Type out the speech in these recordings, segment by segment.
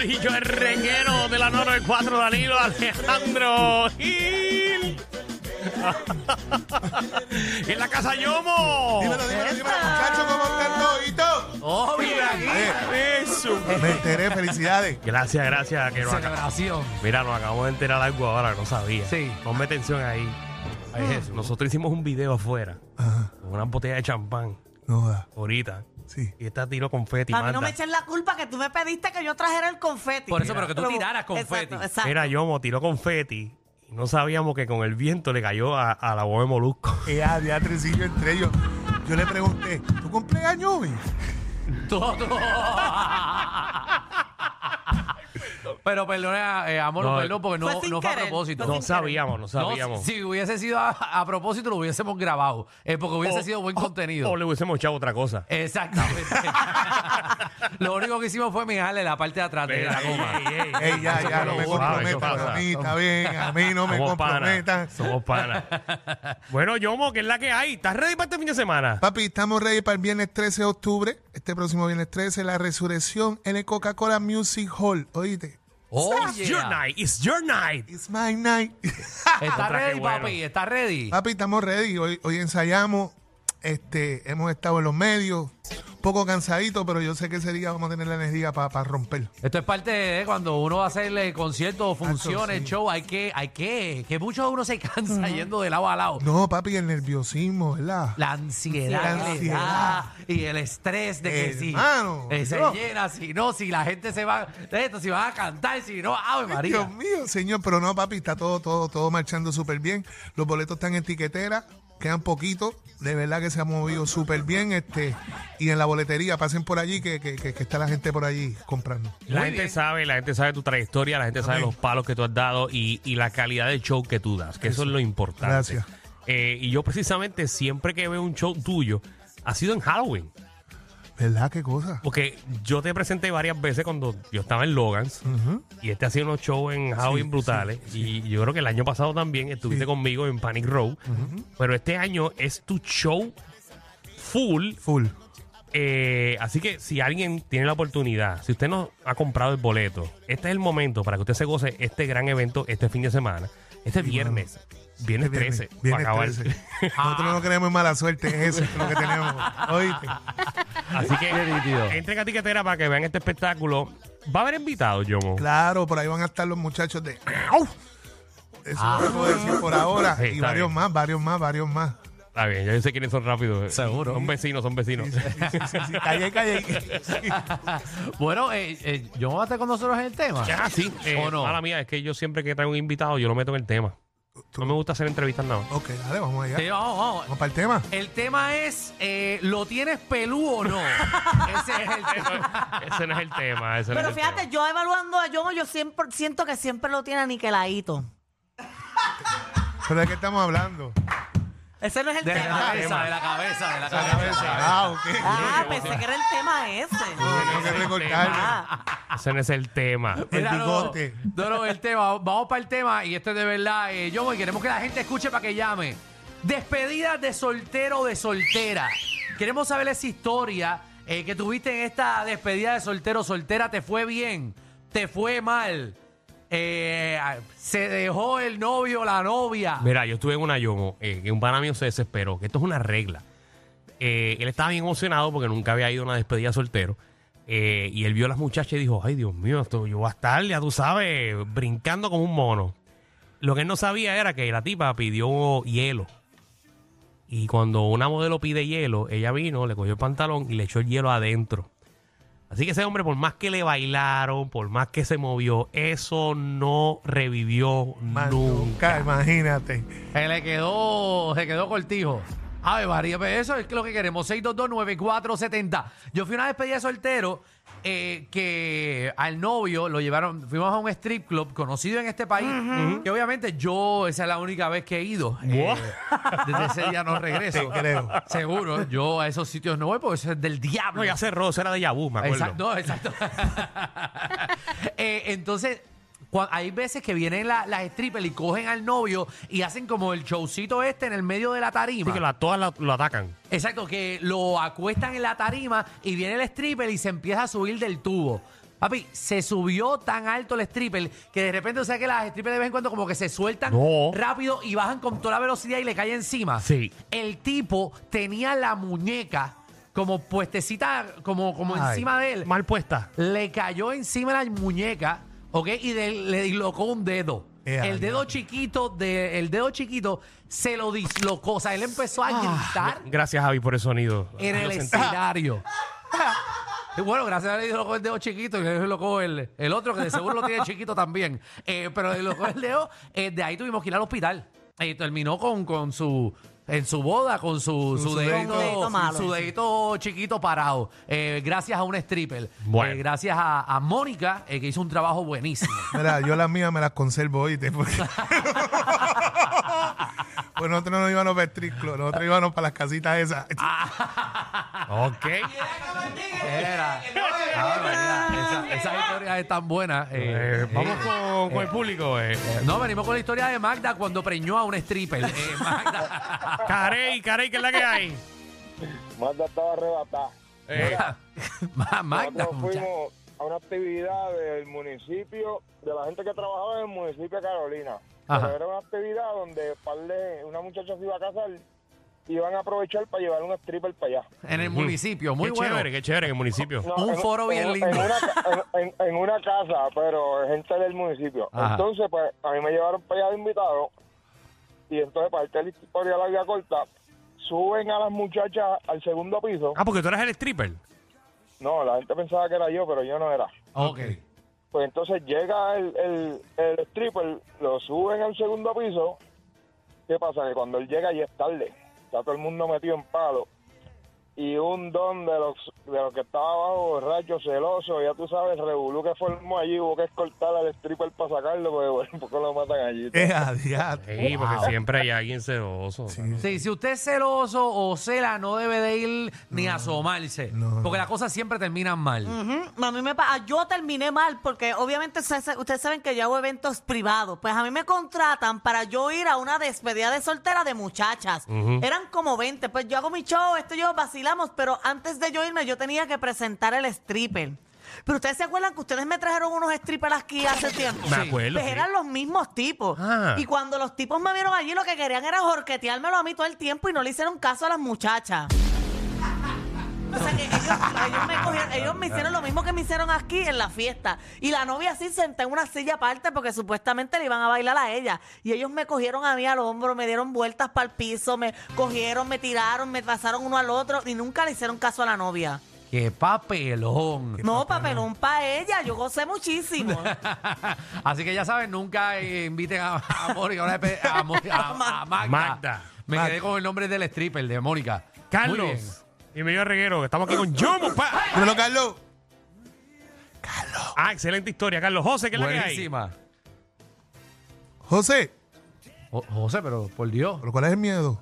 Y yo el reguero de la 994, Danilo Alejandro Gil. y en la casa Yomo. Dímelo, dímelo, dímelo, muchachos, ¿cómo están toditos? Oh, mira Eh, eso. Me enteré, felicidades. Gracias, gracias. Que nos Celebración. Mira, nos acabamos de enterar algo ahora, no sabía. Sí. Ponme atención ahí. Ahí es eso. Nosotros hicimos un video afuera Ajá, con una botella de champán no ahorita. Sí. Y esta tiro confeti. A mí no manda. me echen la culpa que tú me pediste que yo trajera el confeti. Por eso, pero que tú Lo- tiraras confeti. Exacto, exacto. Mira, Yomo tiró confeti y no sabíamos que con el viento le cayó a, a la voz de Molusco. Eh, a Beatrecillo entre ellos. Yo le pregunté, ¿tu cumpleaños hoy? Todo. Pero perdona, eh, amor, No, perdón, porque no, fue sin no fue a querer, propósito. fue No sin sabíamos, no No, sabíamos. si hubiese sido a, a propósito, lo hubiésemos grabado. eh, porque hubiese O- sido buen o- contenido. O le hubiésemos echado otra cosa. Exactamente. lo único que hicimos fue mijarle la parte de atrás de la goma. Ey, ya, Eso ya, fue no lo me bueno. comprometan. pasa? A mí está bien, a mí no me Somos panas. comprometan. Somos panas. bueno, Yomo, ¿qué es la que hay? ¿Estás ready para este fin de semana? Papi, estamos ready para el viernes 13 de octubre. Este próximo viernes 13, la resurrección en el Coca-Cola Music Hall. Oíste. Oh, It's your yeah. night. It's your night. It's my night. ¿Está Contra, ready, bueno. papi? ¿Está ready? Papi, estamos ready. Hoy, hoy ensayamos. Este, hemos estado en los medios. Un poco cansaditos, pero yo sé que ese día vamos a tener la energía para romper. Esto es parte de cuando uno va a hacerle conciertos, funciones, sí. show, hay que, hay que, que mucho uno se cansa yendo de lado a lado. No, papi, el nerviosismo, ¿verdad? La ansiedad, La que le ansiedad. da y el estrés de que si Hermano, eh, se llena, si no, si la gente se va, de esto, si van a cantar, si no, ¡Ave María! Dios mío, señor, pero no, papi, está todo, todo, todo marchando súper bien. Los boletos están en tiquetera, quedan poquitos. De verdad que se ha movido súper bien. Este, y en la boletería, pasen por allí, que, que, que- que está la gente por allí comprando. La Muy gente bien. sabe, la gente sabe tu trayectoria, la gente sabe los palos que tú has dado y, y la calidad del show que tú das, que eso, es lo importante. Gracias. Eh, y yo precisamente siempre que veo un show tuyo, ha sido en Halloween. ¿Verdad? ¿Qué cosa? Porque yo te presenté varias veces cuando yo estaba en Logans Ujú. y este ha sido unos shows en Halloween Sí, brutales. Y yo creo que el año pasado también estuviste Sí. conmigo en Panic Row. Pero este año es tu show full. Full. Eh, así que si alguien tiene la oportunidad, si usted no ha comprado el boleto, este es el momento para que usted se goce este gran evento este fin de semana. Este viernes. Viernes 13. Viernes para acabar. 13. Nosotros no queremos mala suerte, es eso es lo que tenemos. Oíste. Así que entren a tiquetera para que vean este espectáculo. Va a haber invitados, Yomo. Claro, por ahí van a estar los muchachos de. Eso es lo que puedo decir por ahora. Sí, y varios bien. más, varios más, varios más. Está bien, ya yo sé quiénes son rápidos. Seguro. Son vecinos, son vecinos. Sí, sí, sí. Calle, calle. Sí. Bueno, eh, eh, ¿yo voy a estar con nosotros en el tema? Ah, sí. Eh, ¿O no? Mala mía, es que yo siempre que traigo un invitado, yo lo meto en el tema. No me gusta hacer entrevistas nada. más. Ok, dale, vamos allá. Sí, vamos, vamos. Vamos para el tema. El tema es, eh, ¿lo tienes pelú o no? Ese es el tema. Ese no es el tema. Ese no Pero es el fíjate, tema. yo evaluando a Yomo, yo siempre siento que siempre lo tiene aniquiladito. ¿Pero de qué estamos hablando? Ese no es el De la tema. cabeza, de la cabeza, de la cabeza. Ah, ok. Ah, pensé que era el tema ese. Tengo que recortarle. Ah, Ese no es el tema. El Mira, no, bigote. No, no, el tema. Vamos para el tema y esto es de verdad. Eh, yo y queremos que la gente escuche para que llame. Despedida de soltero o de soltera. Queremos saber esa historia eh, que tuviste en esta despedida de soltero o soltera. ¿Te fue bien? ¿Te fue mal? Eh, ¿Se dejó el novio o la novia? Mira, yo estuve en una Yomo, eh, que un pana mío se desesperó, que esto es una regla. Eh, él estaba bien emocionado porque nunca había ido a una despedida soltero. Eh, y él vio a las muchachas y dijo, ay Dios mío, esto, yo voy a estar, ya tú sabes, brincando como un mono. Lo que él no sabía era que la tipa pidió hielo. Y cuando una modelo pide hielo, ella vino, le cogió el pantalón y le echó el hielo adentro. Así que ese hombre, por más que le bailaron, por más que se movió, eso no revivió nunca. nunca, imagínate. Se le quedó, se quedó cortijo. Ave María, pues eso es lo que queremos. 6229470. Yo fui una despedida de soltero eh, que al novio lo llevaron, fuimos a un strip club conocido en este país, que obviamente yo esa es la única vez que he ido. Eh, desde ese día no regreso. Creo. Seguro, yo a esos sitios no voy porque eso es del diablo. No, ya cerró, eso era de Yabú, me acuerdo. Exacto, exacto. Eh, entonces, hay veces que vienen la- las strippers y cogen al novio y hacen como el showcito este en el medio de la tarima. Así que la- todas la- lo atacan. Exacto, que lo acuestan en la tarima y viene el stripper y se empieza a subir del tubo. Papi, se subió tan alto el stripper que de repente, o sea que las strippers de vez en cuando como que se sueltan No. rápido y bajan con toda la velocidad y le cae encima. Sí. El tipo tenía la muñeca como puestecita, como, como Ay, encima de él. Mal puesta. Le cayó encima la muñeca, ¿ok? Y de- le dislocó un dedo. Eh, el dedo chiquito de, el dedo chiquito se lo dislocó. O sea, él empezó a gritar Gracias, Javi, por el sonido. en el Lo sentí. escenario. Y bueno, gracias a Dios dislocó el dedo chiquito y le dislocó el, el otro que de seguro lo tiene chiquito también. Eh, pero dislocó el dedo. eh, de ahí tuvimos que ir al hospital. Y terminó con, con su. En su boda, con su, su, su dedito, dedito- Dedito malo. su dedito chiquito parado. eh, gracias a un stripper. Bueno. Eh, gracias a, a Mónica, eh, que hizo un trabajo buenísimo. Mira, yo las mías me las conservo. Porque... pues nosotros no íbamos para el strip club, nosotros íbamos para las casitas esas. Ok. Era. Ah, esas historias están buenas. eh, Eh, vamos eh, con, con el público. Eh. eh, no, venimos con la historia de Magda cuando preñó a un stripper. Eh, Magda. Carey, Carey, ¿qué es la que hay? Magda estaba arrebatada. Eh, Ma- Magda, Nosotros fuimos a una actividad del municipio, de la gente que trabajaba en el municipio de Carolina. Ajá. Pero era una actividad donde par de- una muchacha se iba a casar y iban a aprovechar para llevar un stripper para allá. En el municipio, muy qué bueno. chévere, qué chévere en el municipio. No, Un en- foro bien en- lindo. En una, ca- en- en- en una casa, pero gente del municipio. Ajá. Entonces, pues, a mí me llevaron para allá de invitado. Y entonces, para esta historia larga corta, suben a las muchachas al segundo piso. Ah, porque tú eres el stripper. No, la gente pensaba que era yo, pero yo no era. Ok. Pues entonces llega el, el, el stripper, lo suben al segundo piso. ¿Qué pasa? Que cuando él llega ya es tarde. Está todo el mundo metido en palo. Y un don de los, de los que estaba abajo, borracho, celoso, ya tú sabes, el revolú que formó allí, hubo que escoltar al stripper para sacarlo, porque bueno, porque lo matan allí. Eh, adiós. Sí, porque siempre hay alguien celoso. Sí, si usted es celoso o cela, no debe de ir ni asomarse. no. Porque las cosas siempre terminan mal. A mí me pa- yo terminé mal porque obviamente ustedes saben que yo hago eventos privados. Pues a mí me contratan para yo ir a una despedida de soltera de muchachas. Eran como 20. Pues yo hago mi show, esto yo pero antes de yo irme yo tenía que presentar el stripper. Pero ustedes se acuerdan que ustedes me trajeron unos strippers aquí hace tiempo. Me acuerdo. Pues sí. eran los mismos tipos. Ah. Y cuando los tipos me vieron allí, lo que querían era jorqueteármelo a mí todo el tiempo y no le hicieron caso a las muchachas. O sea que ellos, ellos me cogieron- ellos me hicieron lo mismo que me hicieron aquí en la fiesta. Y la novia así senté en una silla aparte porque supuestamente le iban a bailar a ella. Y ellos me cogieron a mí al hombro, me dieron vueltas para el piso, me cogieron, me tiraron, me pasaron uno al otro y nunca le hicieron caso a la novia. ¡Qué papelón! No, papelón para ella, yo gocé muchísimo. Así que ya saben, nunca eh, inviten a, a Mónica, a, una espe- a Mo- a- a Magda. Magda. Me quedé con el nombre del stripper, de Mónica. Muy bien. Carlos. Bienvenido a Reguero, que estamos aquí con Yomo. pa. Dímelo, Carlos. Ah, excelente historia, Carlos. José, ¿qué es la que hay? Buenísima. José, Jo- José, pero por Dios. ¿pero cuál es el miedo?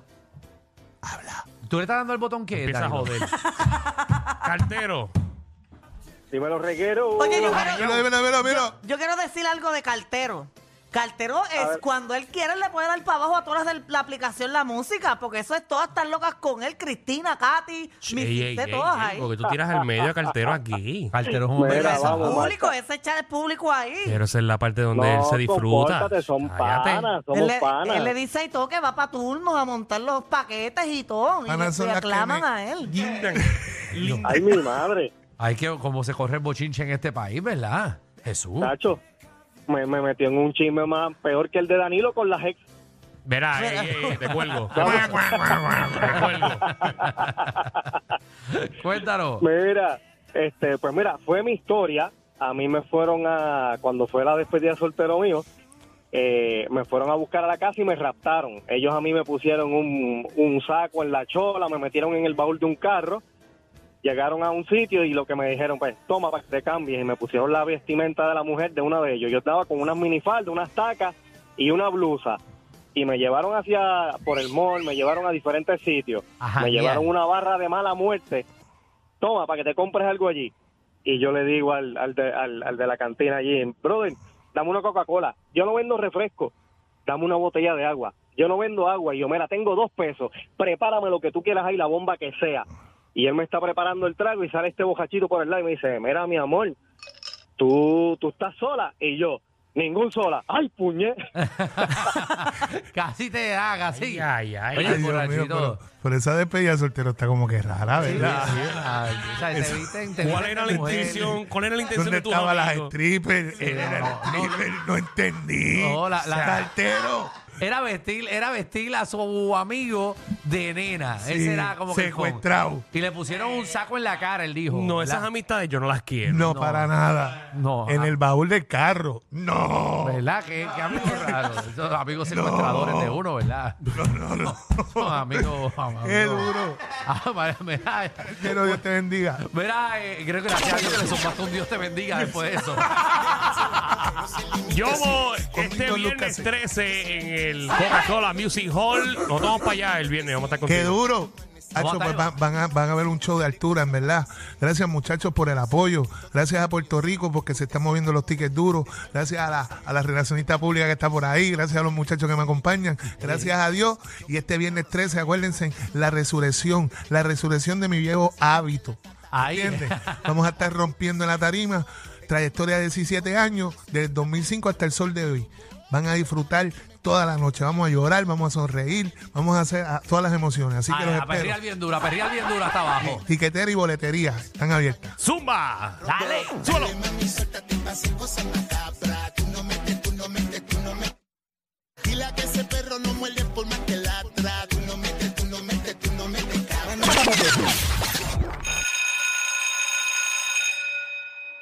¿Tú le estás dando el botón que Empieza a joder. Cartero. Dímelo, reguero. Oye, yo quiero, Mira, mira, mira, mira. yo quiero decir algo de cartero. Cartero es cuando él quiere le puede dar para abajo a todas las de la aplicación la música, porque eso es todas están locas con él, Cristina, Katy, mis Ey, ey, de ey, todas ey, ahí. porque tú tiras al medio a Cartero aquí. Cartero es un Mira, bebé. vamos. público, ese echar el público ahí. Quiero ser la parte donde él se disfruta. son Cállate. panas, somos Él le, panas. él le dice y todo que va para turnos a montar los paquetes y todo. Y, Panas le- son le las que aclaman a él. Guindan. Ay, mi madre. Hay que, como se corre el bochinche en este país, ¿verdad? Jesús. Tacho, me, me metió en un chisme más peor que el de Danilo con las ex. Verá, ey, ey, ey, te cuelgo. te cuelgo. Cuéntanos. Mira, este, pues mira, fue mi historia. A mí me fueron a, cuando fue la despedida de soltero mío, eh, me fueron a buscar a la casa y me raptaron. Ellos a mí me pusieron un, un saco en la chola, me metieron en el baúl de un carro, llegaron a un sitio y lo que me dijeron, pues toma para que te cambies. Y me pusieron la vestimenta de la mujer de uno de ellos. Yo estaba con unas minifaldas, unas tacas y una blusa. Y me llevaron hacia, por el mall, me llevaron a diferentes sitios. Ajá, me bien. llevaron una barra de mala muerte toma, para que te compres algo allí. Y yo le digo al, al, de, al, al de la cantina allí, brother, dame una Coca-Cola. Yo no vendo refresco, dame una botella de agua. Yo no vendo agua. Y yo, mira, tengo dos pesos, prepárame lo que tú quieras ahí, la bomba que sea. Y él me está preparando el trago y sale este bojachito por el lado y me dice, mira, mi amor, ¿tú, tú estás sola? Y yo, ningún sola. ¡Ay, puñe! Casi te da, casi. Ay, ay, ay. Oye, Ay, Dios mío, borrachito. pero, pero esa despedida de soltero está como que rara, ¿verdad? Ay, o sea, te visten- te ¿Cuál visten era de la mujer. intención? ¿Cuál era la intención ¿Dónde de tus estaban las strippers? Él era el no, no. stripper, no entendí. No, la- la- Saltero. Era vestir, era vestir a su amigo de nena. Sí, Ese era como que el con- secuestrado. Y le pusieron un saco en la cara, él dijo. No, ¿verdad? esas amistades yo no las quiero. No, No. para nada. No, En ah. el baúl del carro. No. ¿Verdad? Qué, qué amigos raros. Esos amigos secuestradores de uno, ¿verdad? No, no, no. Son amigos. amigos. Qué duro. Ah, mira, mira, Quiero Dios te bendiga. mira, eh, creo que gracias a Dios que le un Dios te bendiga después de eso. Yo voy este viernes Lucas. 13 en el Coca-Cola Music Hall. Nos vamos para allá el viernes. Vamos a estar Qué contigo. duro. Hacho, a pues van, van a, van a ver un show de altura, en verdad. Gracias, muchachos, por el apoyo. Gracias a Puerto Rico porque se están moviendo los tickets duros. Gracias a la, a la relacionista pública que está por ahí. Gracias a los muchachos que me acompañan. Gracias a Dios. Y este viernes 13, acuérdense, la resurrección. La resurrección de mi viejo hábito. Ahí. ¿Entiendes? Vamos a estar rompiendo en la tarima. Trayectoria de 17 años, desde 2005 hasta el sol de hoy. Van a disfrutar toda la noche. Vamos a llorar, vamos a sonreír, vamos a hacer a- todas las emociones. Así que los a espero. perrear bien dura, a perrear bien dura hasta abajo. Tiquetera y boletería están abiertas. ¡Zumba! Dale. ¡Súbelo!